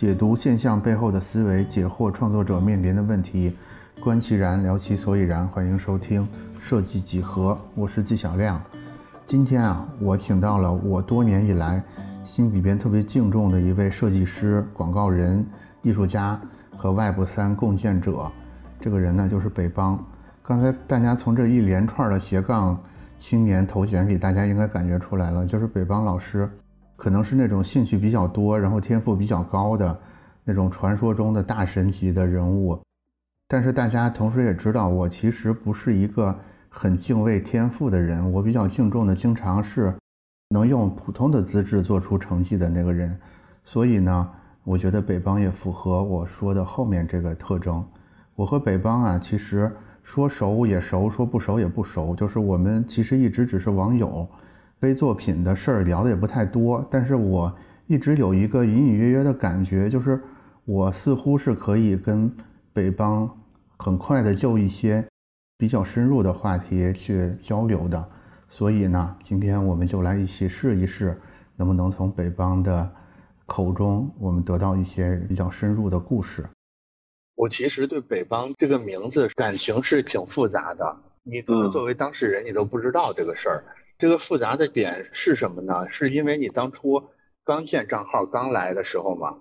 解读现象背后的思维，解惑创作者面临的问题，观其然，聊其所以然。欢迎收听设计几何，我是纪晓亮。今天啊，我请到了我多年以来心里边特别敬重的一位设计师、广告人、艺术家和 Web 三共建者。这个人呢，就是北邦。刚才大家从这一连串的斜杠青年头衔里，大家应该感觉出来了，就是北邦老师可能是那种兴趣比较多，然后天赋比较高的那种传说中的大神级的人物。但是大家同时也知道，我其实不是一个很敬畏天赋的人，我比较敬重的经常是能用普通的资质做出成绩的那个人。所以呢，我觉得北邦也符合我说的后面这个特征。我和北邦啊，其实。说熟也熟，说不熟也不熟，就是我们其实一直只是网友，背作品的事儿聊的也不太多。但是我一直有一个隐隐约约的感觉，就是我似乎是可以跟北邦很快的就一些比较深入的话题去交流的。所以呢，今天我们就来一起试一试，能不能从北邦的口中我们得到一些比较深入的故事。我其实对北邦这个名字感情是挺复杂的，你可能作为当事人你都不知道这个事儿。这个复杂的点是什么呢？是因为你当初刚建账号刚来的时候嘛，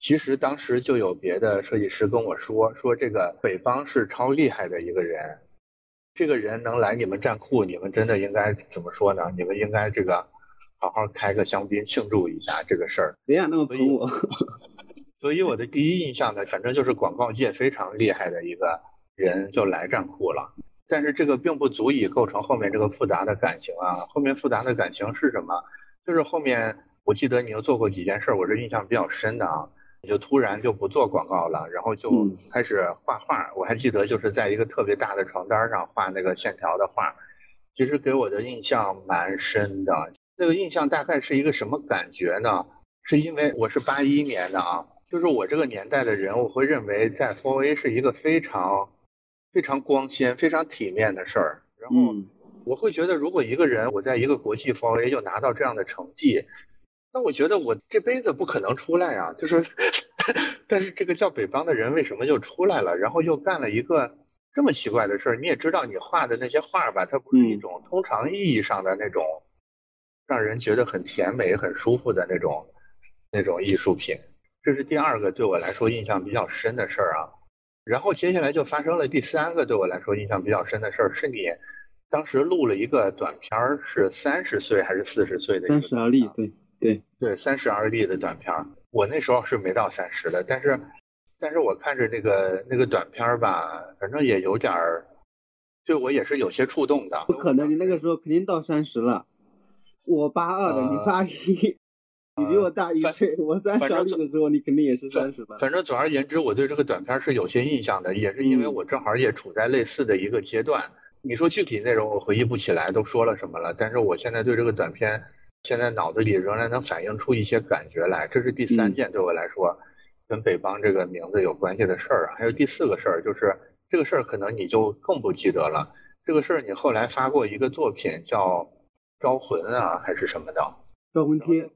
其实当时就有别的设计师跟我说，说这个北方是超厉害的一个人，这个人能来你们站库，你们真的应该怎么说呢？你们应该这个好好开个香槟庆祝一下这个事儿。别想，那么捧我。所以我的第一印象呢，反正就是广告界非常厉害的一个人就来站库了。但是这个并不足以构成后面这个复杂的感情啊。后面复杂的感情是什么？就是后面我记得你又做过几件事，我是印象比较深的啊。你就突然就不做广告了，然后就开始画画。我还记得就是在一个特别大的床单上画那个线条的画，其实给我的印象蛮深的。那个印象大概是一个什么感觉呢？是因为我是八一年的啊。就是我这个年代的人，我会认为在 Four A 是一个非常非常光鲜、非常体面的事儿。然后我会觉得，如果一个人我在一个国际 Four A 又拿到这样的成绩，那我觉得我这辈子不可能出来啊。就是，但是这个叫北方的人为什么就出来了？然后又干了一个这么奇怪的事儿？你也知道，你画的那些画吧，它不是一种通常意义上的那种让人觉得很甜美、很舒服的那种那种艺术品。这是第二个对我来说印象比较深的事儿啊，然后接下来就发生了第三个对我来说印象比较深的事儿，是你当时录了一个短片儿，是三十岁还是四十岁的？三十而立，对对对，三十而立的短片儿。我那时候是没到三十的，但是但是我看着那个那个短片儿吧，反正也有点儿，对我也是有些触动的。不可能，你那个时候肯定到三十了。我八二的，你八一。你比我大一岁，我三十的时候，你肯定也是三十吧。反正总而言之，我对这个短片是有些印象的，也是因为我正好也处在类似的一个阶段。你说具体内容我回忆不起来，都说了什么了？但是我现在对这个短片，现在脑子里仍然能反映出一些感觉来。这是第三件对我来说跟北邦这个名字有关系的事儿。还有第四个事儿，就是这个事儿可能你就更不记得了。这个事儿你后来发过一个作品叫《招魂》啊，还是什么的？招魂贴。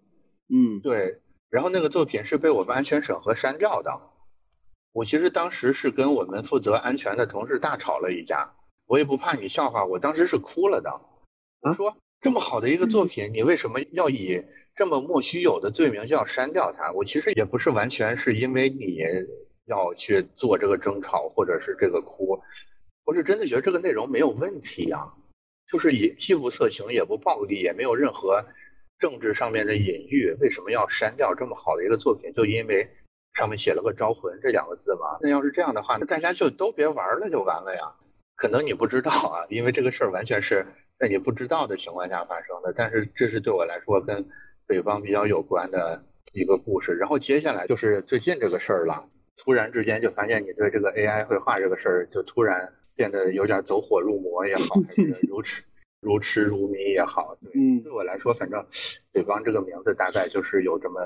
嗯，对，然后那个作品是被我们安全审核删掉的。我其实当时是跟我们负责安全的同事大吵了一架。我也不怕你笑话，我当时是哭了的。我说这么好的一个作品，你为什么要以这么莫须有的罪名就要删掉它？我其实也不是完全是因为你要去做这个争吵或者是这个哭，我是真的觉得这个内容没有问题啊，就是也既不色情也不暴力，也没有任何。政治上面的隐喻，为什么要删掉这么好的一个作品？就因为上面写了个“招魂”这两个字吗？那要是这样的话，那大家就都别玩了，就完了呀。可能你不知道啊，因为这个事儿完全是在你不知道的情况下发生的。但是这是对我来说跟北方比较有关的一个故事。然后接下来就是最近这个事儿了，突然之间就发现你对这个 AI 绘画这个事儿就突然变得有点走火入魔也好，如此。如痴如迷也好，对，对我来说，反正北方这个名字大概就是有这么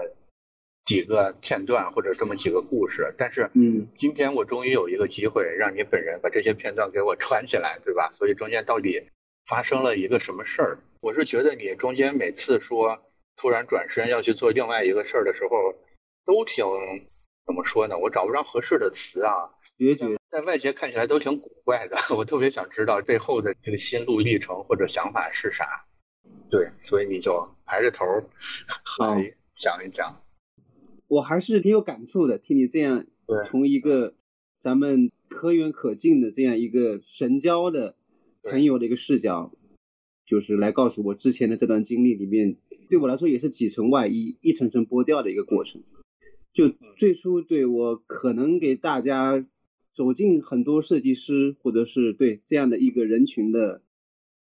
几个片段或者这么几个故事。但是，嗯，今天我终于有一个机会让你本人把这些片段给我串起来，对吧？所以中间到底发生了一个什么事儿？我是觉得你中间每次说突然转身要去做另外一个事儿的时候，都挺怎么说呢？我找不着合适的词啊。决绝，在外界看起来都挺古怪的。我特别想知道背后的这个心路历程或者想法是啥。对，所以你就排着头来讲一讲。我还是挺有感触的，听你这样从一个咱们可远可近的这样一个神交的朋友的一个视角，就是来告诉我之前的这段经历里面，对我来说也是几层外衣一层层剥掉的一个过程。就最初对我可能给大家。走进很多设计师，或者是对这样的一个人群的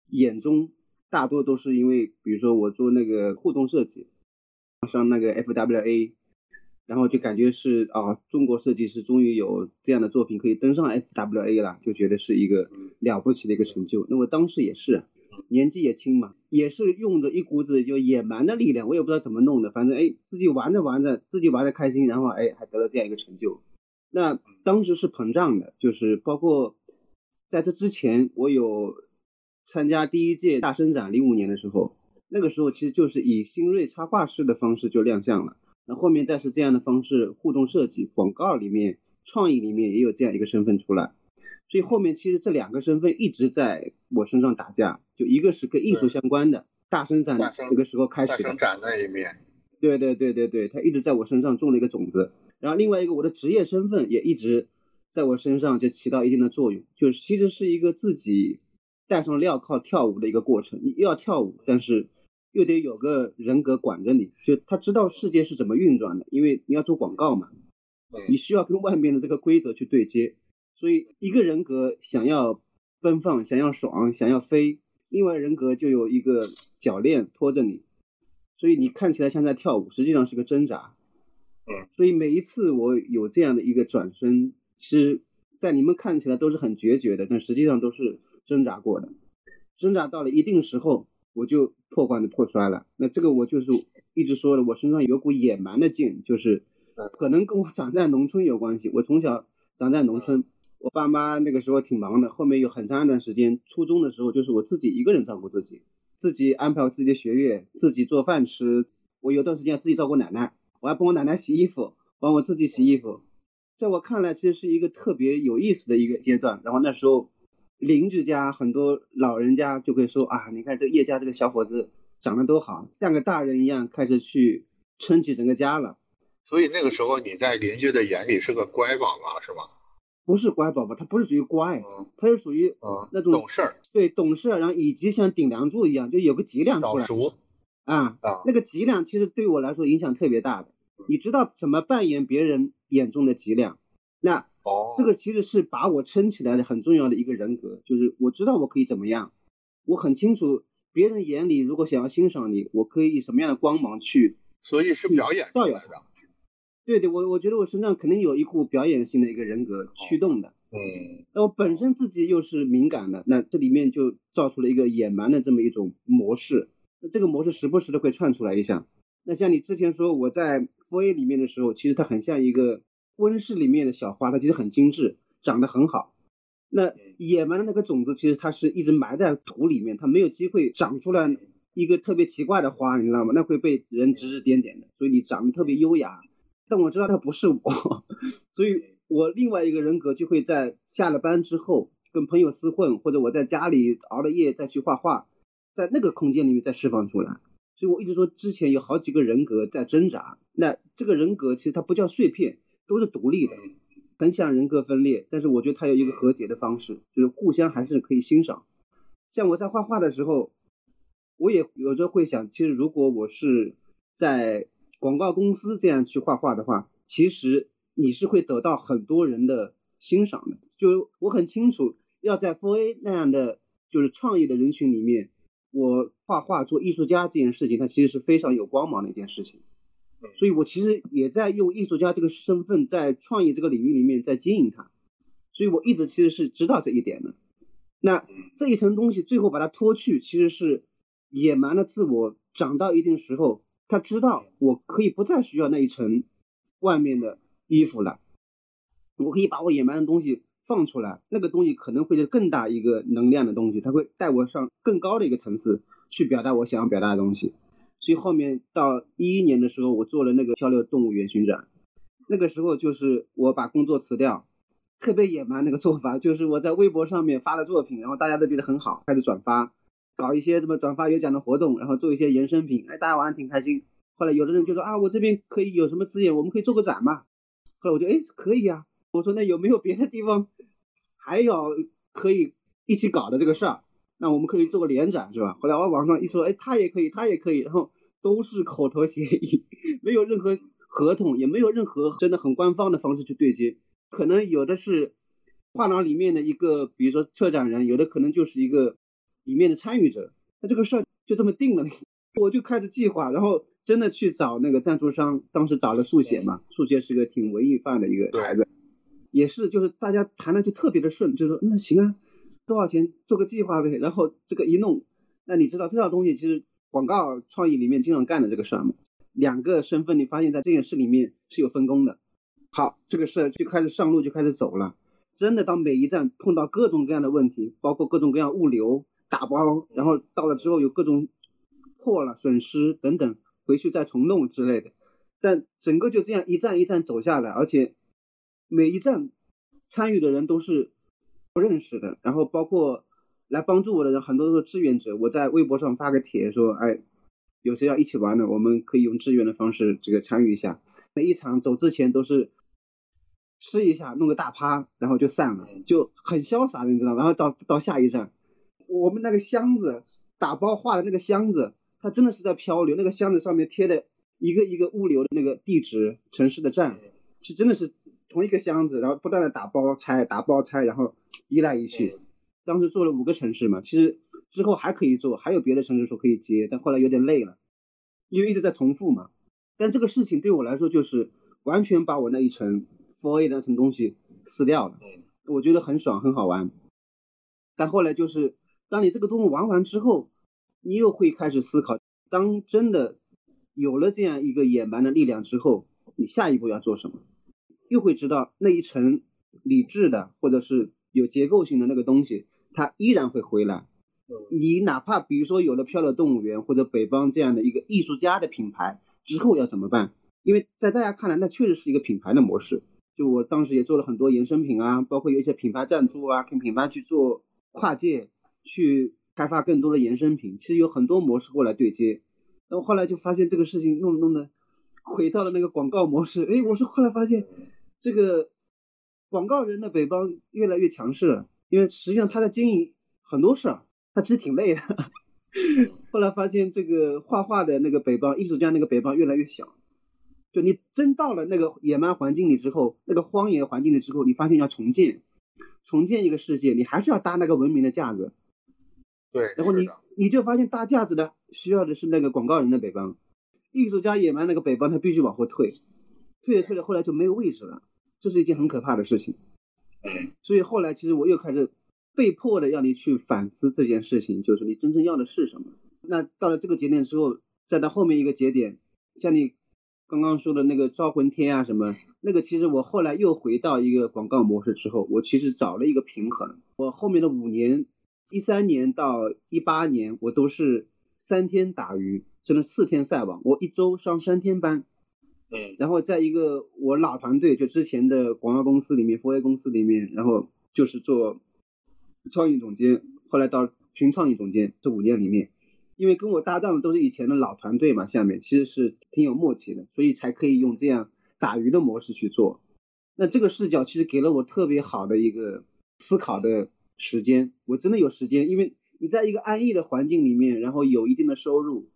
眼中，大多都是因为，比如说我做那个互动设计，上那个 FWA，然后就感觉是啊，中国设计师终于有这样的作品可以登上 FWA 了，就觉得是一个了不起的一个成就。那我当时也是，年纪也轻嘛，也是用着一股子就野蛮的力量，我也不知道怎么弄的，反正哎，自己玩着玩着，自己玩的开心，然后哎，还得了这样一个成就。那当时是膨胀的，就是包括在这之前，我有参加第一届大生展，零五年的时候，那个时候其实就是以新锐插画师的方式就亮相了。那后面再是这样的方式，互动设计、广告里面、创意里面也有这样一个身份出来。所以后面其实这两个身份一直在我身上打架，就一个是跟艺术相关的大生展那个时候开始的。大生展那一面。对对对对对，他一直在我身上种了一个种子。然后另外一个，我的职业身份也一直在我身上就起到一定的作用，就是其实是一个自己戴上镣铐跳舞的一个过程。你又要跳舞，但是又得有个人格管着你，就他知道世界是怎么运转的，因为你要做广告嘛，你需要跟外面的这个规则去对接。所以一个人格想要奔放，想要爽，想要飞，另外人格就有一个铰链拖着你，所以你看起来像在跳舞，实际上是个挣扎。所以每一次我有这样的一个转身，其实，在你们看起来都是很决绝的，但实际上都是挣扎过的。挣扎到了一定时候，我就破罐子破摔了。那这个我就是一直说的，我身上有股野蛮的劲，就是可能跟我长在农村有关系。我从小长在农村，我爸妈那个时候挺忙的，后面有很长一段时间，初中的时候就是我自己一个人照顾自己，自己安排好自己的学业，自己做饭吃。我有段时间自己照顾奶奶。我还帮我奶奶洗衣服，帮我自己洗衣服，在我看来，其实是一个特别有意思的一个阶段。然后那时候，邻居家很多老人家就会说啊，你看这叶家这个小伙子长得多好，像个大人一样，开始去撑起整个家了。所以那个时候你在邻居的眼里是个乖宝宝，是吗？不是乖宝宝，他不是属于乖，他是属于那种懂事儿，对，懂事儿，然后以及像顶梁柱一样，就有个脊梁出来。啊啊，那个脊梁其实对我来说影响特别大的。你知道怎么扮演别人眼中的脊梁？那哦，这个其实是把我撑起来的很重要的一个人格，就是我知道我可以怎么样，我很清楚别人眼里如果想要欣赏你，我可以以什么样的光芒去。所以是表演造谣的。对对，我我觉得我身上肯定有一股表演性的一个人格驱动的。嗯。那我本身自己又是敏感的，那这里面就造出了一个野蛮的这么一种模式。那这个模式时不时的会窜出来一下。那像你之前说我在 f A 里面的时候，其实它很像一个温室里面的小花，它其实很精致，长得很好。那野蛮的那个种子，其实它是一直埋在土里面，它没有机会长出来一个特别奇怪的花，你知道吗？那会被人指指点点的。所以你长得特别优雅，但我知道它不是我，所以我另外一个人格就会在下了班之后跟朋友厮混，或者我在家里熬了夜再去画画。在那个空间里面再释放出来，所以我一直说之前有好几个人格在挣扎。那这个人格其实它不叫碎片，都是独立的，很想人格分裂，但是我觉得它有一个和解的方式，就是互相还是可以欣赏。像我在画画的时候，我也有时候会想，其实如果我是在广告公司这样去画画的话，其实你是会得到很多人的欣赏的。就我很清楚，要在 f o A 那样的就是创意的人群里面。我画画做艺术家这件事情，它其实是非常有光芒的一件事情，所以我其实也在用艺术家这个身份在创意这个领域里面在经营它，所以我一直其实是知道这一点的。那这一层东西最后把它脱去，其实是野蛮的自我长到一定时候，他知道我可以不再需要那一层外面的衣服了，我可以把我野蛮的东西。放出来，那个东西可能会是更大一个能量的东西，它会带我上更高的一个层次去表达我想要表达的东西。所以后面到一一年的时候，我做了那个漂流动物园巡展，那个时候就是我把工作辞掉，特别野蛮那个做法，就是我在微博上面发了作品，然后大家都觉得很好，开始转发，搞一些什么转发有奖的活动，然后做一些衍生品，哎，大家玩的挺开心。后来有的人就说啊，我这边可以有什么资源，我们可以做个展嘛。后来我就哎可以啊，我说那有没有别的地方还有可以一起搞的这个事儿？那我们可以做个联展是吧？后来我网上一说，哎，他也可以，他也可以，然后都是口头协议，没有任何合同，也没有任何真的很官方的方式去对接。可能有的是画廊里面的一个，比如说策展人，有的可能就是一个里面的参与者。那这个事儿就这么定了，我就开始计划，然后真的去找那个赞助商。当时找了速写嘛，速写是个挺文艺范的一个孩子，也是就是大家谈的就特别的顺，就说那行啊。多少钱做个计划呗，然后这个一弄，那你知道这套东西其实广告创意里面经常干的这个事儿嘛？两个身份你发现在这件事里面是有分工的。好，这个事儿就开始上路，就开始走了。真的，当每一站碰到各种各样的问题，包括各种各样物流打包，然后到了之后有各种破了、损失等等，回去再重弄之类的。但整个就这样一站一站走下来，而且每一站参与的人都是。不认识的，然后包括来帮助我的人，很多都是志愿者。我在微博上发个帖说，哎，有谁要一起玩的，我们可以用志愿的方式这个参与一下。每一场走之前都是吃一下，弄个大趴，然后就散了，就很潇洒，你知道吗？然后到到下一站，我们那个箱子打包画的那个箱子，它真的是在漂流。那个箱子上面贴的一个一个物流的那个地址、城市的站，是真的是。同一个箱子，然后不断的打包拆，打包拆，然后一来一去。当时做了五个城市嘛，其实之后还可以做，还有别的城市说可以接，但后来有点累了，因为一直在重复嘛。但这个事情对我来说就是完全把我那一层 Four A 那层东西撕掉了，我觉得很爽，很好玩。但后来就是当你这个东西玩完之后，你又会开始思考，当真的有了这样一个野蛮的力量之后，你下一步要做什么？又会知道那一层理智的或者是有结构性的那个东西，它依然会回来。你哪怕比如说有了漂流动物园或者北方这样的一个艺术家的品牌之后要怎么办？因为在大家看来，那确实是一个品牌的模式。就我当时也做了很多衍生品啊，包括有一些品牌赞助啊，跟品牌去做跨界去开发更多的衍生品。其实有很多模式过来对接，那我后来就发现这个事情弄弄的回到了那个广告模式。哎，我说后来发现。这个广告人的北方越来越强势了，因为实际上他在经营很多事儿，他其实挺累的。后来发现这个画画的那个北方艺术家那个北方越来越小，就你真到了那个野蛮环境里之后，那个荒野环境里之后，你发现要重建，重建一个世界，你还是要搭那个文明的架子。对，然后你你就发现搭架子的需要的是那个广告人的北方，艺术家野蛮那个北方他必须往后退。退着退着，后来就没有位置了，这是一件很可怕的事情。嗯，所以后来其实我又开始被迫的要你去反思这件事情，就是你真正要的是什么。那到了这个节点之后，再到后面一个节点，像你刚刚说的那个招魂天啊什么，那个其实我后来又回到一个广告模式之后，我其实找了一个平衡。我后面的五年，一三年到一八年，我都是三天打鱼，真的四天晒网，我一周上三天班。嗯，然后在一个我老团队，就之前的广告公司里面，4A 公司里面，然后就是做创意总监，后来到群创意总监，这五年里面，因为跟我搭档的都是以前的老团队嘛，下面其实是挺有默契的，所以才可以用这样打鱼的模式去做。那这个视角其实给了我特别好的一个思考的时间，我真的有时间，因为你在一个安逸的环境里面，然后有一定的收入，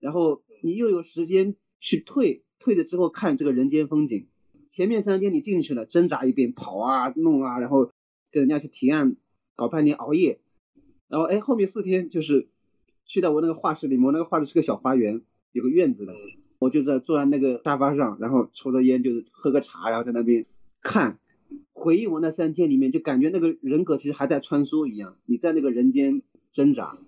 然后你又有时间去退。退了之后看这个人间风景，前面三天你进去了挣扎一遍跑啊弄啊，然后跟人家去提案搞半天熬夜，然后哎后面四天就是去到我那个画室里面，我那个画室是个小花园，有个院子的，我就在坐在那个沙发上，然后抽着烟就是喝个茶，然后在那边看，回忆我那三天里面，就感觉那个人格其实还在穿梭一样，你在那个人间挣扎，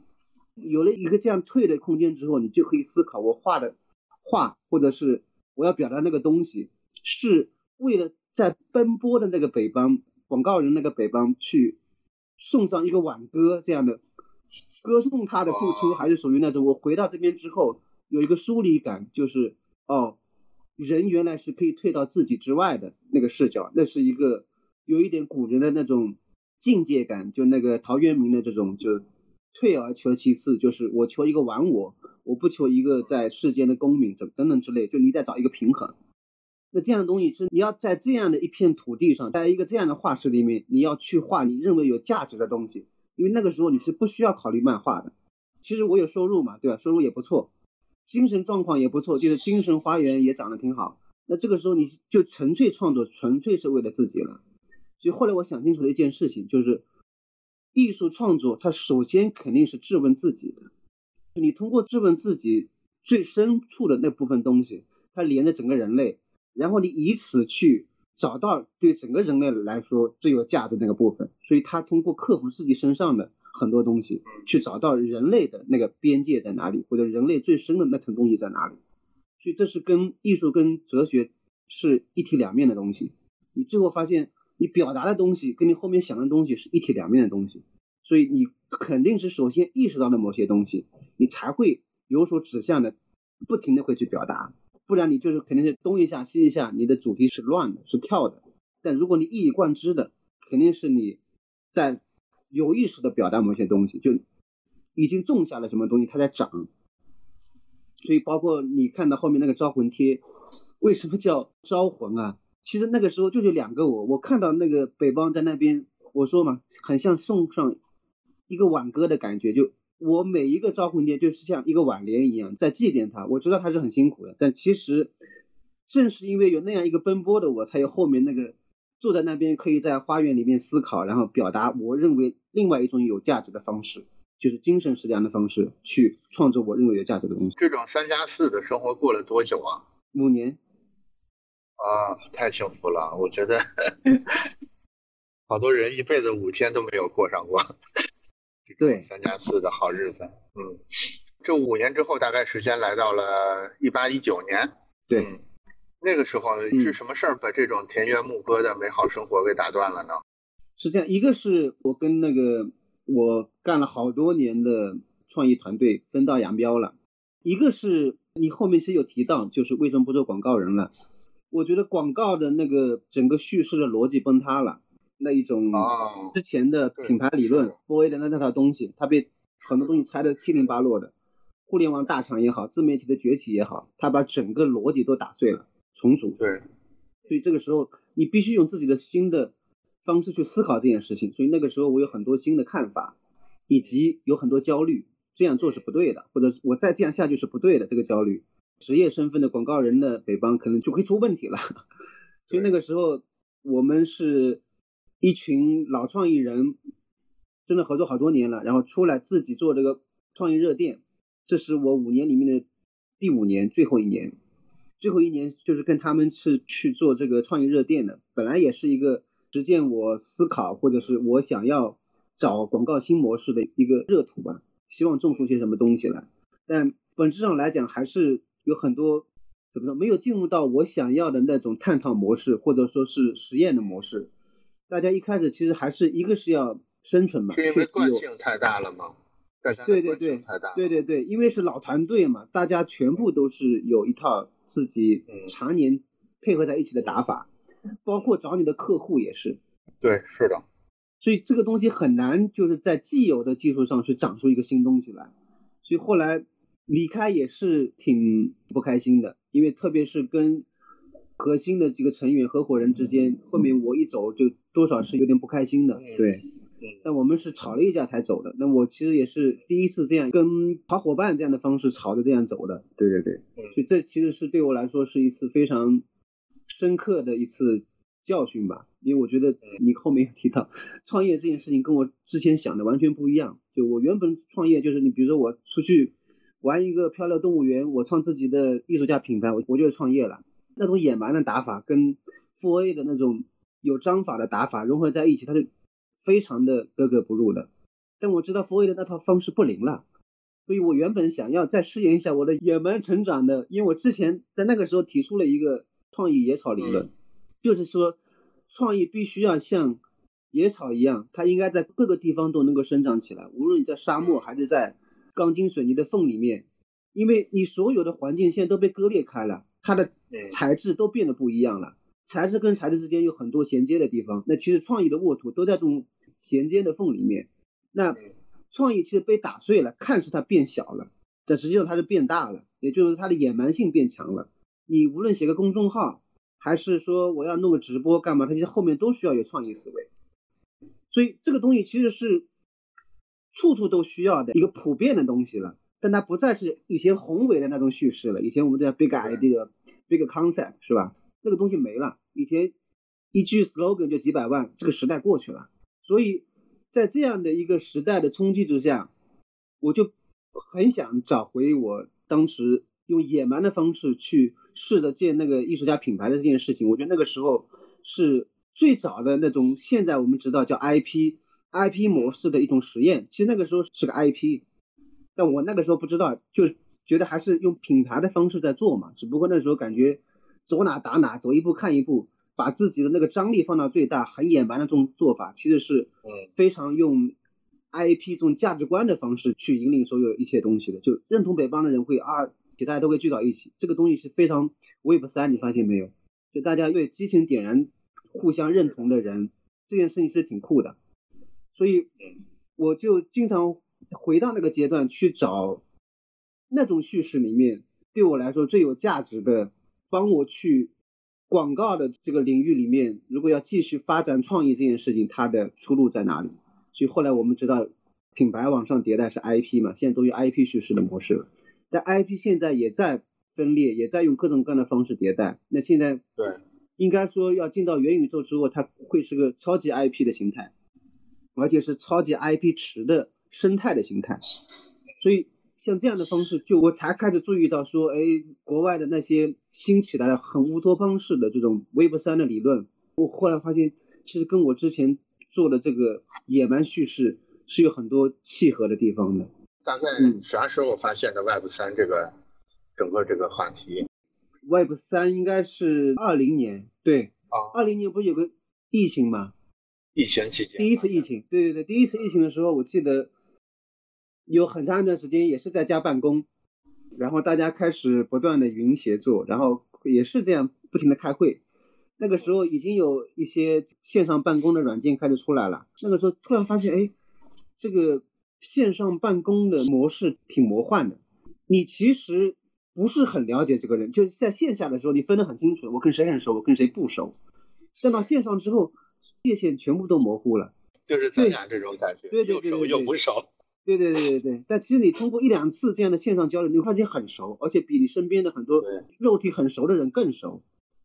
有了一个这样退的空间之后，你就可以思考我画的画或者是。我要表达那个东西，是为了在奔波的那个北方广告人那个北方去送上一个挽歌这样的歌颂他的付出，还是属于那种我回到这边之后有一个疏离感，就是哦，人原来是可以退到自己之外的那个视角，那是一个有一点古人的那种境界感，就那个陶渊明的这种，就退而求其次，就是我求一个玩我，我不求一个在世间的公民，等等等之类，就你得找一个平衡。那这样的东西是你要在这样的一片土地上，在一个这样的画室里面，你要去画你认为有价值的东西，因为那个时候你是不需要考虑漫画的。其实我有收入嘛，对吧？收入也不错，精神状况也不错，就是精神花园也长得挺好。那这个时候你就纯粹创作，纯粹是为了自己了。所以后来我想清楚了一件事情，就是艺术创作它首先肯定是质问自己的。你通过质问自己最深处的那部分东西，它连着整个人类。然后你以此去找到对整个人类来说最有价值那个部分，所以他通过克服自己身上的很多东西，去找到人类的那个边界在哪里，或者人类最深的那层东西在哪里。所以这是跟艺术跟哲学是一体两面的东西。你最后发现，你表达的东西跟你后面想的东西是一体两面的东西。所以你肯定是首先意识到了某些东西，你才会有所指向的，不停的会去表达。不然你就是肯定是东一下西一下，你的主题是乱的，是跳的。但如果你一以贯之的，肯定是你在有意识的表达某些东西，就已经种下了什么东西，它在长。所以包括你看到后面那个招魂贴，为什么叫招魂啊？其实那个时候就有两个我，我看到那个北方在那边，我说嘛，很像送上一个挽歌的感觉，就。我每一个招魂贴就是像一个挽联一样在祭奠他，我知道他是很辛苦的，但其实正是因为有那样一个奔波的我，才有后面那个坐在那边可以在花园里面思考，然后表达我认为另外一种有价值的方式，就是精神食粮的方式去创作我认为有价值的东西。这种三加四的生活过了多久啊？五年。啊，太幸福了！我觉得好多人一辈子五天都没有过上过。对，三加四的好日子，嗯，这五年之后，大概时间来到了一八一九年，对，那个时候是什么事儿把这种田园牧歌的美好生活给打断了呢？是这样，一个是我跟那个我干了好多年的创意团队分道扬镳了，一个是你后面是有提到，就是为什么不做广告人了？我觉得广告的那个整个叙事的逻辑崩塌了。那一种之前的品牌理论，4A 的那那套东西，它被很多东西拆得七零八落的。互联网大厂也好，自媒体的崛起也好，它把整个逻辑都打碎了，重组。对，所以这个时候你必须用自己的新的方式去思考这件事情。所以那个时候我有很多新的看法，以及有很多焦虑，这样做是不对的，或者我再这样下去是不对的。这个焦虑，职业身份的广告人的北方可能就会出问题了。所以那个时候我们是。一群老创意人，真的合作好多年了，然后出来自己做这个创意热电，这是我五年里面的第五年，最后一年，最后一年就是跟他们是去做这个创意热电的。本来也是一个实践我思考或者是我想要找广告新模式的一个热土吧，希望种出些什么东西来。但本质上来讲，还是有很多怎么说，没有进入到我想要的那种探讨模式，或者说是实验的模式。大家一开始其实还是一个是要生存嘛，是因为惯性太大了吗？对对对，对对对，因为是老团队嘛，大家全部都是有一套自己常年配合在一起的打法，包括找你的客户也是。对，是的。所以这个东西很难就是在既有的技术上去长出一个新东西来，所以后来离开也是挺不开心的，因为特别是跟。核心的几个成员合伙人之间，后面我一走就多少是有点不开心的，对，但我们是吵了一架才走的。那我其实也是第一次这样跟好伙伴这样的方式吵着这样走的，对对对，所以这其实是对我来说是一次非常深刻的一次教训吧。因为我觉得你后面有提到创业这件事情跟我之前想的完全不一样。就我原本创业就是你比如说我出去玩一个漂流动物园，我创自己的艺术家品牌，我我就是创业了。那种野蛮的打法跟 4A 的那种有章法的打法融合在一起，它是非常的格格不入的。但我知道 4A 的那套方式不灵了，所以我原本想要再试验一下我的野蛮成长的，因为我之前在那个时候提出了一个创意野草理论，就是说创意必须要像野草一样，它应该在各个地方都能够生长起来，无论你在沙漠还是在钢筋水泥的缝里面，因为你所有的环境现在都被割裂开了。它的材质都变得不一样了，材质跟材质之间有很多衔接的地方。那其实创意的沃土都在这种衔接的缝里面。那创意其实被打碎了，看似它变小了，但实际上它是变大了，也就是它的野蛮性变强了。你无论写个公众号，还是说我要弄个直播干嘛，它其实后面都需要有创意思维。所以这个东西其实是处处都需要的一个普遍的东西了，但它不再是以前宏伟的那种叙事了。以前我们叫 big idea，big concept 是吧？那个东西没了。以前一句 slogan 就几百万，这个时代过去了。所以在这样的一个时代的冲击之下，我就很想找回我当时用野蛮的方式去试着建那个艺术家品牌的这件事情。我觉得那个时候是。最早的那种，现在我们知道叫 IP，IP 模式的一种实验，其实那个时候是个 IP，但我那个时候不知道，就觉得还是用品牌的方式在做嘛。只不过那时候感觉走哪打哪，走一步看一步，把自己的那个张力放到最大，很野蛮的这种做法，其实是非常用 IP 这种价值观的方式去引领所有一切东西的。就认同北方的人会啊，大家都会聚到一起，这个东西是非常 Web 三，你发现没有？就大家越激情点燃。互相认同的人，这件事情是挺酷的，所以我就经常回到那个阶段去找那种叙事里面对我来说最有价值的，帮我去广告的这个领域里面，如果要继续发展创意这件事情，它的出路在哪里？所以后来我们知道品牌往上迭代是 IP 嘛，现在都用 IP 叙事的模式了，但 IP 现在也在分裂，也在用各种各样的方式迭代。那现在对。应该说，要进到元宇宙之后，它会是个超级 IP 的形态，而且是超级 IP 池的生态的形态。所以，像这样的方式，就我才开始注意到说，哎，国外的那些新起来的很乌托邦式的这种 Web 三的理论，我后来发现，其实跟我之前做的这个野蛮叙事是有很多契合的地方的。大概啥时候发现的 Web 三这个整个这个话题？Web 三应该是二零年，对，啊，二零年不是有个疫情吗？疫情期间，第一次疫情，对对对，第一次疫情的时候，我记得有很长一段时间也是在家办公，然后大家开始不断的云协作，然后也是这样不停的开会。那个时候已经有一些线上办公的软件开始出来了，那个时候突然发现，哎，这个线上办公的模式挺魔幻的，你其实。不是很了解这个人，就是在线下的时候，你分得很清楚，我跟谁很熟，我跟谁不熟。但到线上之后，界限全部都模糊了，就是咱俩这种感觉，对对对对，又不熟。对对对对对。但其实你通过一两次这样的线上交流，你会发现很熟，而且比你身边的很多肉体很熟的人更熟，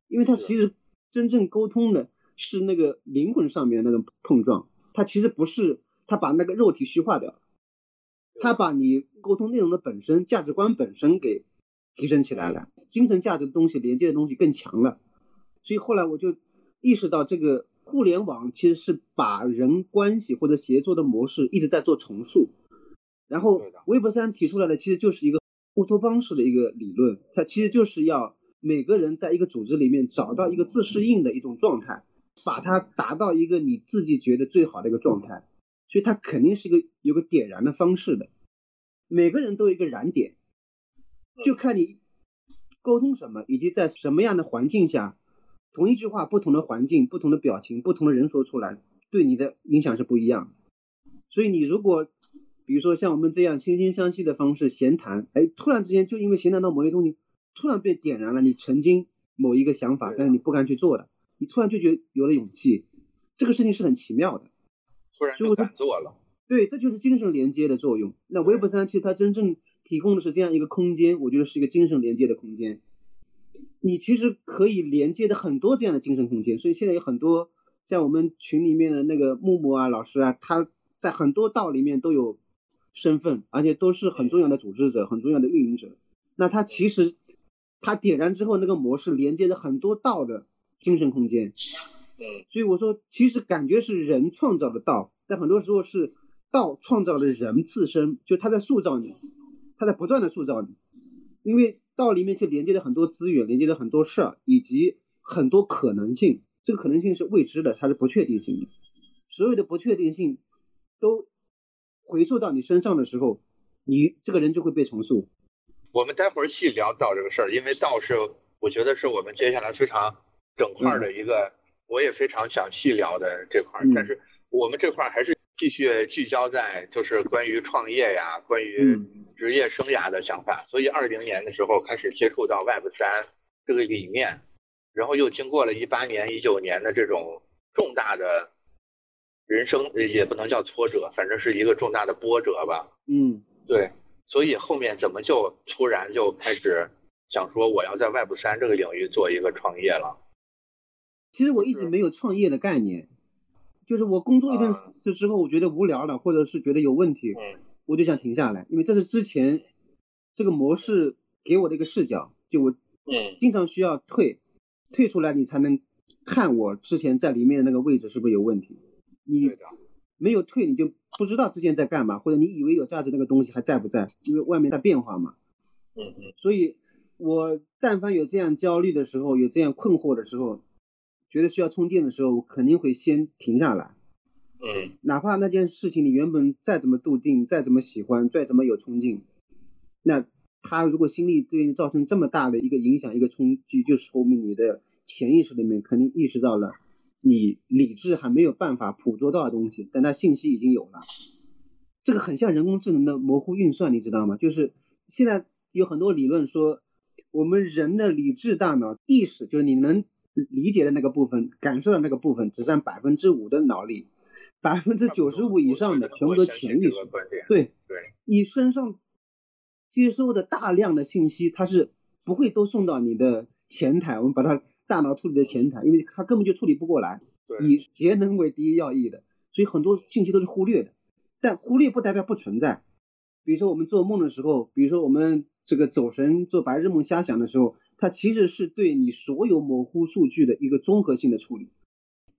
因为他其实真正沟通的是那个灵魂上面的那种碰撞，他其实不是他把那个肉体虚化掉了，他把你沟通内容的本身、价值观本身给。提升起来了，精神价值的东西连接的东西更强了，所以后来我就意识到，这个互联网其实是把人关系或者协作的模式一直在做重塑。然后微博三提出来的其实就是一个乌托邦式的一个理论，它其实就是要每个人在一个组织里面找到一个自适应的一种状态，把它达到一个你自己觉得最好的一个状态。所以它肯定是一个有个点燃的方式的，每个人都有一个燃点。就看你沟通什么，以及在什么样的环境下，同一句话，不同的环境、不同的表情、不同的人说出来，对你的影响是不一样的。所以你如果，比如说像我们这样惺惺相惜的方式闲谈，哎，突然之间就因为闲谈到某些东西，突然被点燃了你曾经某一个想法，但是你不敢去做的，你突然就觉得有了勇气，这个事情是很奇妙的。突然就敢做了。对，这就是精神连接的作用。那 Web 三其实它真正提供的是这样一个空间，我觉得是一个精神连接的空间。你其实可以连接的很多这样的精神空间，所以现在有很多像我们群里面的那个木木啊、老师啊，他在很多道里面都有身份，而且都是很重要的组织者、很重要的运营者。那他其实他点燃之后，那个模式连接着很多道的精神空间。所以我说，其实感觉是人创造的道，但很多时候是。道创造了人自身，就他在塑造你，他在不断的塑造你，因为道里面去连接了很多资源，连接了很多事儿，以及很多可能性。这个可能性是未知的，它是不确定性的。所有的不确定性都回溯到你身上的时候，你这个人就会被重塑。我们待会儿细聊道这个事儿，因为道是我觉得是我们接下来非常整块的一个，我也非常想细聊的这块。但是我们这块还是继续聚焦在就是关于创业呀，关于职业生涯的想法。所以二零年的时候开始接触到 Web 三这个理念，然后又经过了一八年、一九年的这种重大的人生，也不能叫挫折，反正是一个重大的波折吧。嗯，对。所以后面怎么就突然就开始想说我要在 Web 三这个领域做一个创业了？其实我一直没有创业的概念，就是我工作一段时间之后，我觉得无聊了，或者是觉得有问题，我就想停下来，因为这是之前这个模式给我的一个视角，就我经常需要退退出来，你才能看我之前在里面的那个位置是不是有问题。你没有退，你就。不知道之前在干嘛，或者你以为有价值那个东西还在不在？因为外面在变化嘛。嗯嗯。所以，我但凡有这样焦虑的时候，有这样困惑的时候，觉得需要充电的时候，我肯定会先停下来。嗯。哪怕那件事情你原本再怎么笃定，再怎么喜欢，再怎么有冲劲，那他如果心力对你造成这么大的一个影响、一个冲击，就说明你的潜意识里面肯定意识到了。你理智还没有办法捕捉到的东西，但它信息已经有了。这个很像人工智能的模糊运算，你知道吗？就是现在有很多理论说，我们人的理智大脑意识，就是你能理解的那个部分、感受的那个部分，只占百分之五的脑力，百分之九十五以上的全部都潜意识。对对，你身上接收的大量的信息，它是不会都送到你的前台，我们把它。大脑处理的前台，因为它根本就处理不过来，以节能为第一要义的，所以很多信息都是忽略的。但忽略不代表不存在。比如说我们做梦的时候，比如说我们这个走神做白日梦瞎想的时候，它其实是对你所有模糊数据的一个综合性的处理。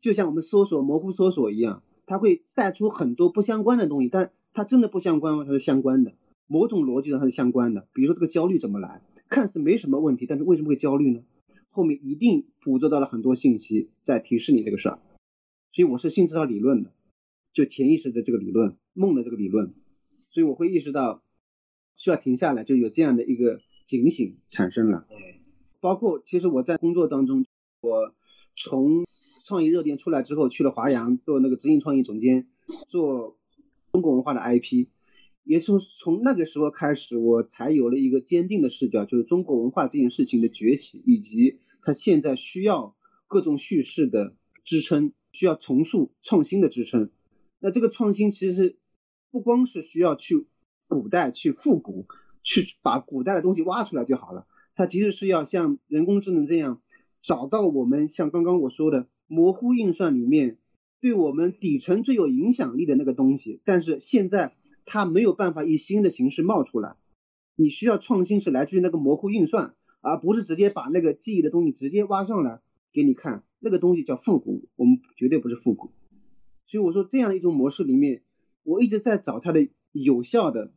就像我们搜索模糊搜索一样，它会带出很多不相关的东西，但它真的不相关吗？它是相关的，某种逻辑上它是相关的。比如说这个焦虑怎么来，看似没什么问题，但是为什么会焦虑呢？后面一定捕捉到了很多信息在提示你这个事儿，所以我是信这套理论的，就潜意识的这个理论，梦的这个理论，所以我会意识到需要停下来，就有这样的一个警醒产生了。嗯，包括其实我在工作当中，我从创意热点出来之后，去了华阳做那个执行创意总监，做中国文化的 IP。也是从那个时候开始，我才有了一个坚定的视角，就是中国文化这件事情的崛起，以及它现在需要各种叙事的支撑，需要重塑创新的支撑。那这个创新其实不光是需要去古代去复古，去把古代的东西挖出来就好了，它其实是要像人工智能这样，找到我们像刚刚我说的模糊运算里面对我们底层最有影响力的那个东西，但是现在。它没有办法以新的形式冒出来，你需要创新是来自于那个模糊运算，而不是直接把那个记忆的东西直接挖上来给你看，那个东西叫复古，我们绝对不是复古。所以我说这样的一种模式里面，我一直在找它的有效的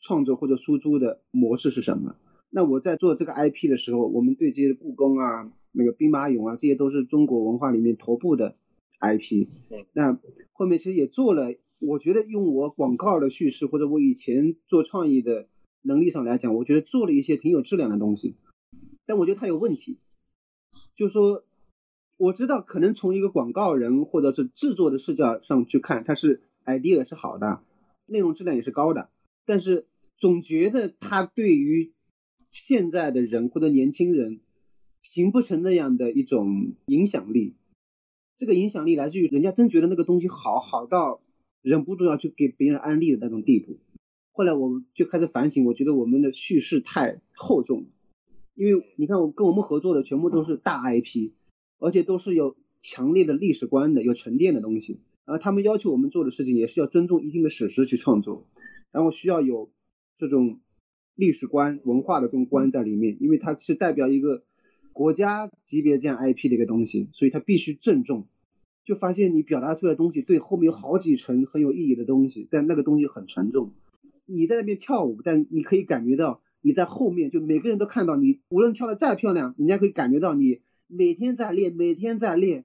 创作或者输出的模式是什么。那我在做这个 IP 的时候，我们对这些故宫啊、那个兵马俑啊，这些都是中国文化里面头部的 IP。那后面其实也做了。我觉得用我广告的叙事，或者我以前做创意的能力上来讲，我觉得做了一些挺有质量的东西，但我觉得它有问题，就是说我知道可能从一个广告人或者是制作的视角上去看，它是 idea 是好的，内容质量也是高的，但是总觉得它对于现在的人或者年轻人形不成那样的一种影响力，这个影响力来自于人家真觉得那个东西好好到。忍不住要去给别人安利的那种地步，后来我就开始反省，我觉得我们的叙事太厚重，因为你看我跟我们合作的全部都是大 IP，而且都是有强烈的历史观的、有沉淀的东西，而他们要求我们做的事情也是要尊重一定的史实去创作，然后需要有这种历史观、文化的这种观在里面，因为它是代表一个国家级别这样 IP 的一个东西，所以它必须郑重。就发现你表达出来的东西对后面有好几层很有意义的东西，但那个东西很沉重。你在那边跳舞，但你可以感觉到你在后面，就每个人都看到你，无论跳的再漂亮，人家可以感觉到你每天在练，每天在练。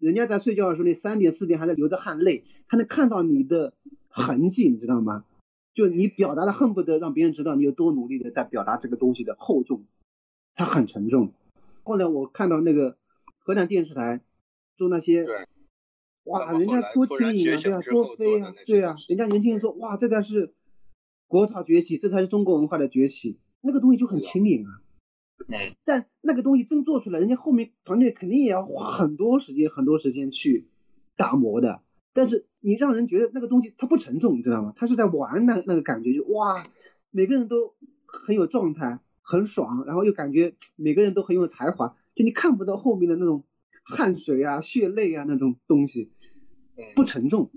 人家在睡觉的时候，你三点四点还在流着汗泪，他能看到你的痕迹，你知道吗？就你表达的恨不得让别人知道你有多努力的在表达这个东西的厚重，它很沉重。后来我看到那个河南电视台做那些，哇，人家多轻盈啊，对啊，多飞啊对啊人家年轻人说，哇，这才是国潮崛起，这才是中国文化的崛起，那个东西就很轻盈啊。嗯，但那个东西真做出来，人家后面团队肯定也要花很多时间、很多时间去打磨的。但是你让人觉得那个东西它不沉重，你知道吗？他是在玩那那个感觉，就哇，每个人都很有状态，很爽，然后又感觉每个人都很有才华，就你看不到后面的那种汗水啊、血泪啊那种东西，嗯不沉重。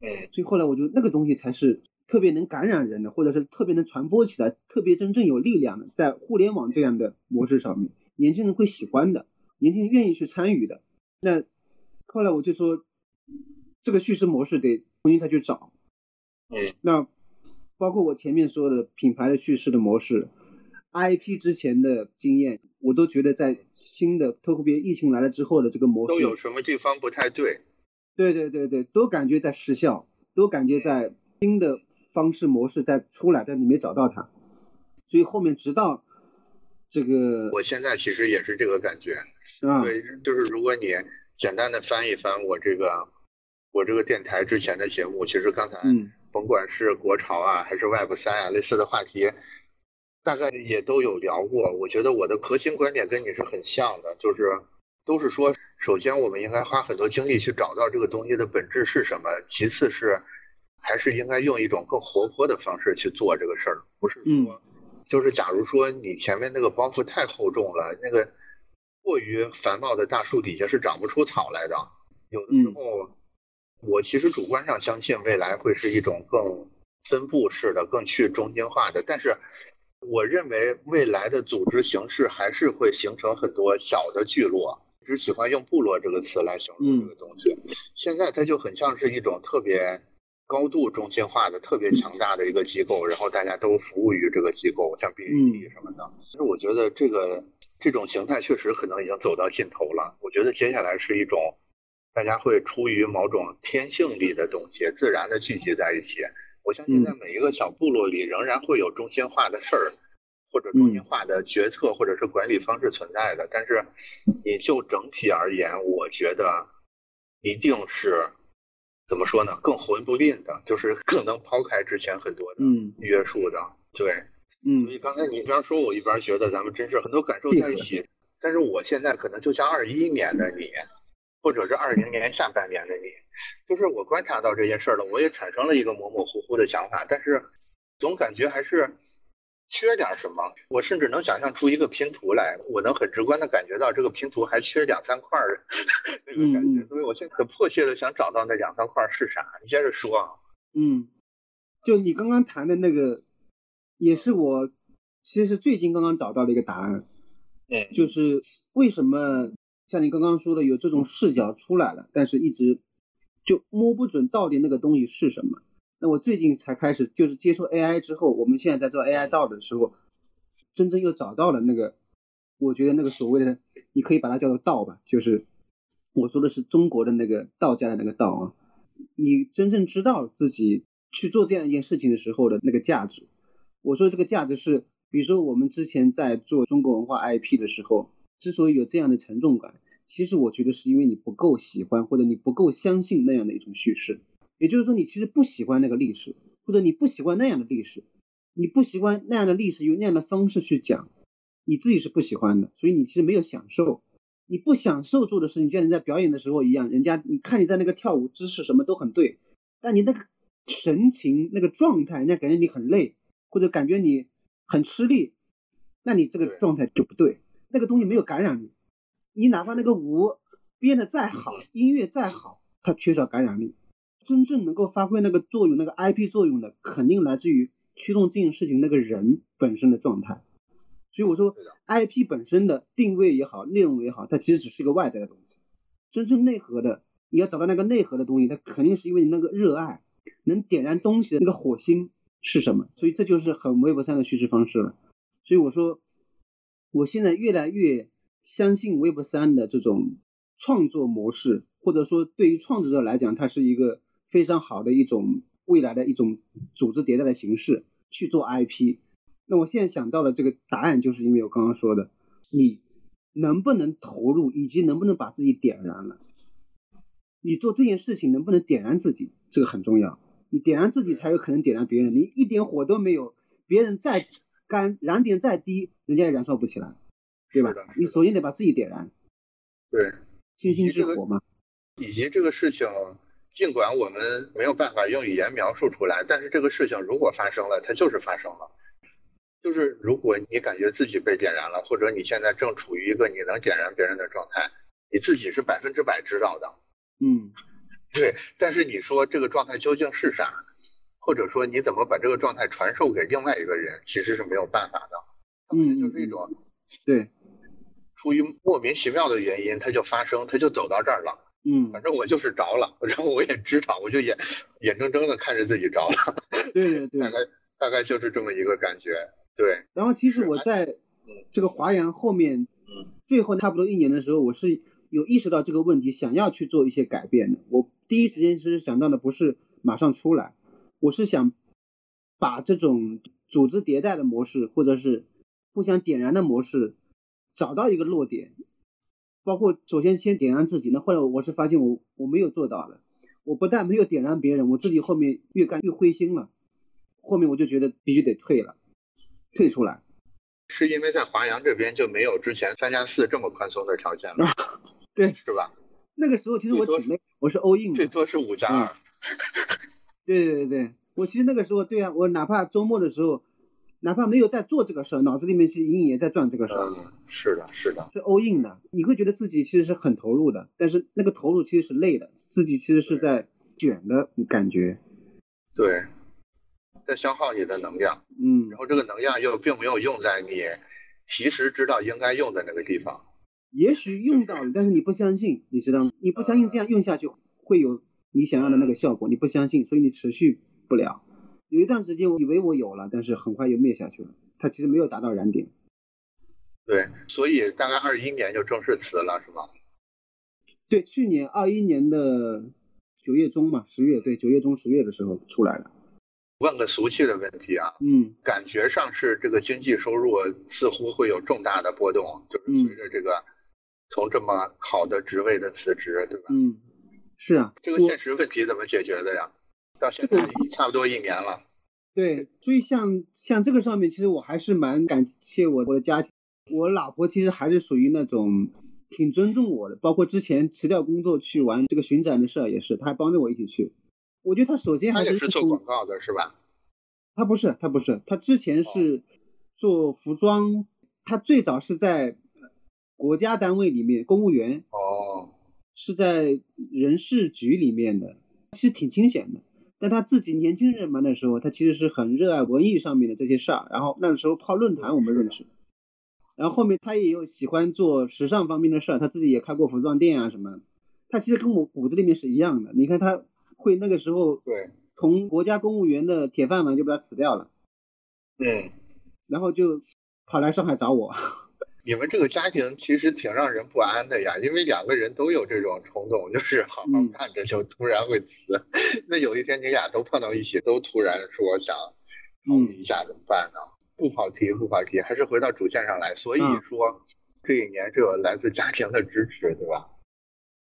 嗯所以后来我觉得那个东西才是特别能感染人的，或者是特别能传播起来、特别真正有力量的，在互联网这样的模式上面，年轻人会喜欢的，年轻人愿意去参与的。那后来我就说，这个叙事模式得重新再去找。嗯那包括我前面说的品牌的叙事的模式，IP 之前的经验，我都觉得在新的特别疫情来了之后的这个模式都有什么地方不太对？对对对对，都感觉在失效，都感觉在新的方式模式在出来，但你没找到它，所以后面直到这个我现在其实也是这个感觉。啊，对，就是如果你简单的翻一翻我这个我这个电台之前的节目，其实刚才嗯甭管是国潮啊，还是 Web 三啊，类似的话题，大概也都有聊过。我觉得我的核心观点跟你是很像的，就是都是说，首先我们应该花很多精力去找到这个东西的本质是什么，其次是还是应该用一种更活泼的方式去做这个事儿，不是嗯说，就是假如说你前面那个包袱太厚重了，那个过于繁茂的大树底下是长不出草来的。有的时嗯候，我其实主观上相信未来会是一种更分布式的、更去中心化的，但是我认为未来的组织形式还是会形成很多小的聚落。只喜欢用部落这个词来形容这个东西，现在它就很像是一种特别高度中心化的、特别强大的一个机构，然后大家都服务于这个机构，像 BAT 什么的。其实我觉得这个这种形态确实可能已经走到尽头了。我觉得接下来是一种大家会出于某种天性里的东西，自然的聚集在一起。我相信在每一个小部落里，仍然会有中心化的事儿，或者中心化的决策或者是管理方式存在的。但是你就整体而言，我觉得一定是怎么说呢？更混不吝的，就是更能抛开之前很多的嗯约束的。对，所嗯以刚才你一边说，我一边觉得咱们真是很多感受在一起。但是我现在可能就像二一年的你，或者是二零年下半年的你，就是我观察到这件事儿了，我也产生了一个模模糊糊的想法，但是总感觉还是缺点什么。我甚至能想象出一个拼图来，我能很直观的感觉到这个拼图还缺两三块儿 那个感觉，所以我现在很迫切的想找到那两三块儿是啥。你接着说啊。嗯，就你刚刚谈的那个，也是我其实最近刚刚找到的一个答案，嗯就是为什么像你刚刚说的有这种视角出来了，但是一直就摸不准到底那个东西是什么。那我最近才开始，就是接触 AI 之后，我们现在在做 AI 道的时候，真正又找到了那个，我觉得那个所谓的，你可以把它叫做道吧，就是我说的是中国的那个道家的那个道啊。你真正知道自己去做这样一件事情的时候的那个价值。我说这个价值是，比如说我们之前在做中国文化 IP 的时候，之所以有这样的沉重感，其实我觉得是因为你不够喜欢或者你不够相信那样的一种叙事。也就是说，你其实不喜欢那个历史，或者你不喜欢那样的历史，你不喜欢那样的历史用那样的方式去讲，你自己是不喜欢的，所以你其实没有享受。你不享受做的事情，就像你在表演的时候一样，人家你看你在那个跳舞姿势什么都很对，但你那个神情那个状态，人家感觉你很累，或者感觉你很吃力，那你这个状态就不对，那个东西没有感染力。你哪怕那个舞编的再好，音乐再好，它缺少感染力。真正能够发挥那个作用、那个 IP 作用的，肯定来自于驱动这件事情那个人本身的状态。所以我说，IP 本身的定位也好，内容也好，它其实只是一个外在的东西。真正内核的，你要找到那个内核的东西，它肯定是因为你那个热爱，能点燃东西的那个火星是什么。所以这就是很 Web 三的叙事方式了。所以我说，我现在越来越相信 Web 三的这种创作模式，或者说对于创作者来讲，它是一个非常好的一种未来的一种组织迭代的形式去做 IP。那我现在想到的这个答案，就是因为我刚刚说的，你能不能投入，以及能不能把自己点燃了。你做这件事情能不能点燃自己，这个很重要。你点燃自己，才有可能点燃别人。你一点火都没有，别人再干燃点再低，人家也燃烧不起来，对吧？你首先得把自己点燃。对，星星之火嘛。以及这个事情，尽管我们没有办法用语言描述出来，但是这个事情如果发生了，它就是发生了。就是如果你感觉自己被点燃了，或者你现在正处于一个你能点燃别人的状态，你自己是百分之百知道的。嗯，对。但是你说这个状态究竟是啥，或者说你怎么把这个状态传授给另外一个人，其实是没有办法的。嗯，就是一种对，出于莫名其妙的原因，它就发生，它就走到这儿了。嗯，反正我就是着了，然后我也知道，我就眼眼睁睁的看着自己着了。对对对，大概大概就是这么一个感觉。对，然后其实我在这个华阳后面，嗯，最后差不多一年的时候，我是有意识到这个问题，想要去做一些改变的。我第一时间其实想到的不是马上出来，我是想把这种组织迭代的模式，或者是互相点燃的模式，找到一个落点。包括首先先点燃自己，那后来我是发现我我没有做到了，我不但没有点燃别人，我自己后面越干越灰心了，后面我就觉得必须得退了。退出来，是因为在华阳这边就没有之前三加四这么宽松的条件了，对，是吧？那个时候其实我挺累，我是 all in，最多是五加二。对对对对，我其实那个时候对啊，我哪怕周末的时候，哪怕没有在做这个事儿，脑子里面是隐隐也在转这个事儿。嗯，是的，是的，是 all in 的，你会觉得自己其实是很投入的，但是那个投入其实是累的，自己其实是在卷的感觉。对。在消耗你的能量，嗯，然后这个能量又并没有用在你其实知道应该用的那个地方。也许用到了，但是你不相信，你知道吗？你不相信这样用下去会有你想要的那个效果，你不相信，所以你持续不了。有一段时间我以为我有了，但是很快又灭下去了，它其实没有达到燃点。对，所以大概二一年就正式辞了，是吧？对，去年二一年的九月中嘛，十月，对，九月中十月的时候出来了。问个俗气的问题啊，嗯，感觉上是这个经济收入似乎会有重大的波动，就是随着这个从这么好的职位的辞职，对吧？嗯，是啊，这个现实问题怎么解决的呀？到现在差不多一年了。对，所以像像这个上面，其实我还是蛮感谢我我的家庭，我老婆其实还是属于那种挺尊重我的，包括之前辞掉工作去玩这个巡展的事儿也是，她还帮着我一起去。我觉得她首先还是做广告的是吧？她不是，她不是，她之前是做服装，她最早是在国家单位里面公务员哦，是在人事局里面的，其实挺清闲的。但他自己年轻人嘛，那时候他其实是很热爱文艺上面的这些事儿。然后那个时候泡论坛我们认识，然后后面他也有喜欢做时尚方面的事儿，他自己也开过服装店啊什么。他其实跟我骨子里面是一样的，你看他。会那个时候，对，从国家公务员的铁饭碗就把他辞掉了，对，然后就跑来上海找我。你们这个家庭其实挺让人不安的呀，因为两个人都有这种冲动，就是好好看着就突然会辞。那有一天你俩都碰到一起，都突然说想逃离一下怎么办呢？不跑题不跑题，还是回到主线上来。所以说这一年是有来自家庭的支持，对吧？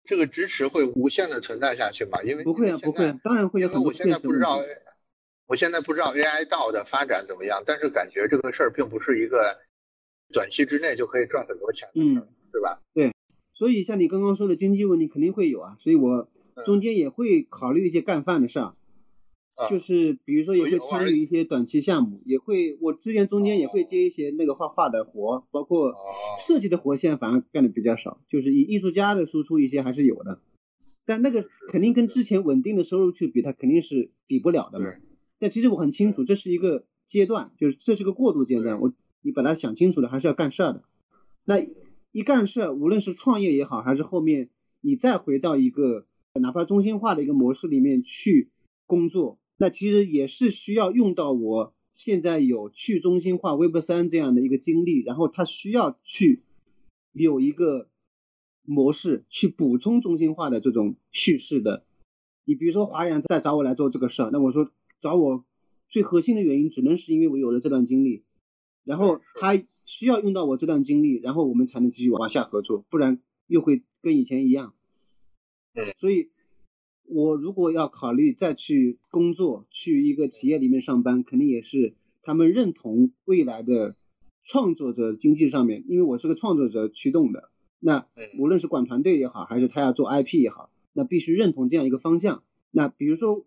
这个支持会无限的存在下去吗？因为不会啊，不会，当然会有很多现在不知道，我现在不知道 AI 道的发展怎么样，但是感觉这个事儿并不是一个短期之内就可以赚很多钱的事儿，对吧？对，所以像你刚刚说的经济问题肯定会有啊，所以我中间也会考虑一些干饭的事儿。就是比如说也会参与一些短期项目，也会我资源中间也会接一些那个画画的活，包括设计的活，现在反而干的比较少。就是以艺术家的输出一些还是有的，但那个肯定跟之前稳定的收入去比，它肯定是比不了的嘛。但其实我很清楚，这是一个阶段，就是这是个过渡阶段。我你把它想清楚了，还是要干事儿的。那一干事，无论是创业也好，还是后面你再回到一个哪怕中心化的一个模式里面去工作。那其实也是需要用到我现在有去中心化 Web 三这样的一个经历，然后它需要去有一个模式去补充中心化的这种叙事的。你比如说华阳在找我来做这个事儿，那我说找我最核心的原因只能是因为我有了这段经历，然后他需要用到我这段经历，然后我们才能继续往下合作，不然又会跟以前一样。嗯，所以，我如果要考虑再去工作，去一个企业里面上班，肯定也是他们认同未来的创作者经济上面，因为我是个创作者驱动的。那无论是管团队也好，还是他要做 IP 也好，那必须认同这样一个方向。那比如说，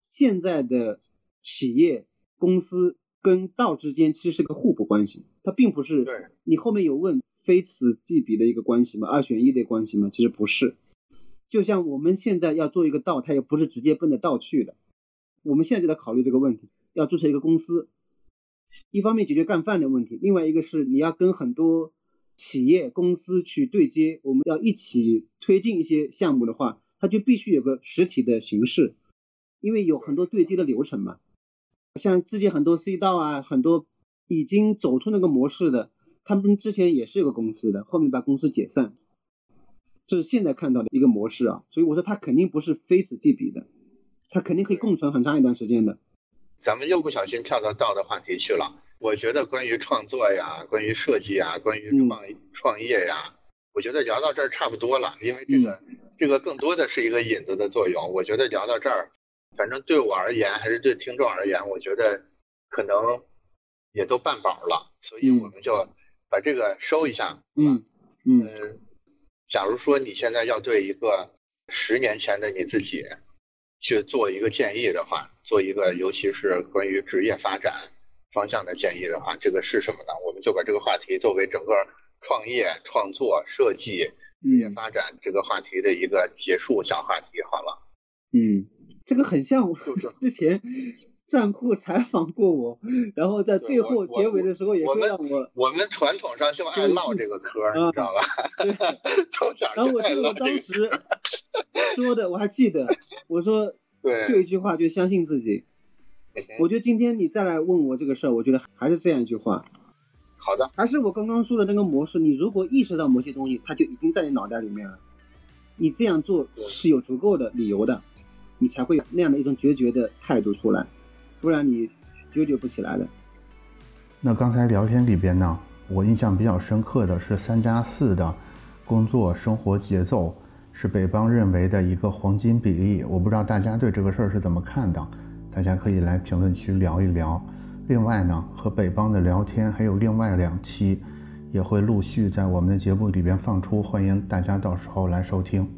现在的企业公司。跟道之间其实是个互补关系，它并不是你后面有问非此即彼的一个关系吗？二选一的关系吗？其实不是。就像我们现在要做一个道，它也不是直接奔着道去的。我们现在就在考虑这个问题，要注册一个公司，一方面解决干饭的问题，另外一个是你要跟很多企业公司去对接，我们要一起推进一些项目的话，它就必须有个实体的形式，因为有很多对接的流程嘛。像之前很多 C 道啊，很多已经走出那个模式的，他们之前也是有个公司的，后面把公司解散，这是现在看到的一个模式啊。所以我说它肯定不是非此即彼的，它肯定可以共存很长一段时间的。咱们又不小心跳到道的话题去了。我觉得关于创作呀，关于设计呀，关于创创业呀，我觉得聊到这儿差不多了，因为这个这个更多的是一个引子的作用。我觉得聊到这儿。反正对我而言，还是对听众而言，我觉得可能也都半饱了，所以我们就把这个收一下。嗯嗯。假如说你现在要对一个十年前的你自己去做一个建议的话，做一个尤其是关于职业发展方向的建议的话，这个是什么呢？我们就把这个话题作为整个创业、创作、设计、职业发展这个话题的一个结束小话题，好了。嗯。这个很像我之前站库采访过我，然后在最后结尾的时候也会让我我们传统上就爱唠这个嗑，你知道吧？然后我记得我当时说的我还记得，我说就一句话，就相信自己。我觉得今天你再来问我这个事儿，我觉得还是这样一句话。好的。还是我刚刚说的那个模式，你如果意识到某些东西，它就已经在你脑袋里面了，你这样做是有足够的理由的。你才会有那样的一种决绝的态度出来，不然你决绝不起来的。那刚才聊天里边呢，我印象比较深刻的是三加四的工作生活节奏是北邦认为的一个黄金比例。我不知道大家对这个事儿是怎么看的，大家可以来评论区聊一聊。另外呢，和北邦的聊天还有另外两期，也会陆续在我们的节目里边放出，欢迎大家到时候来收听。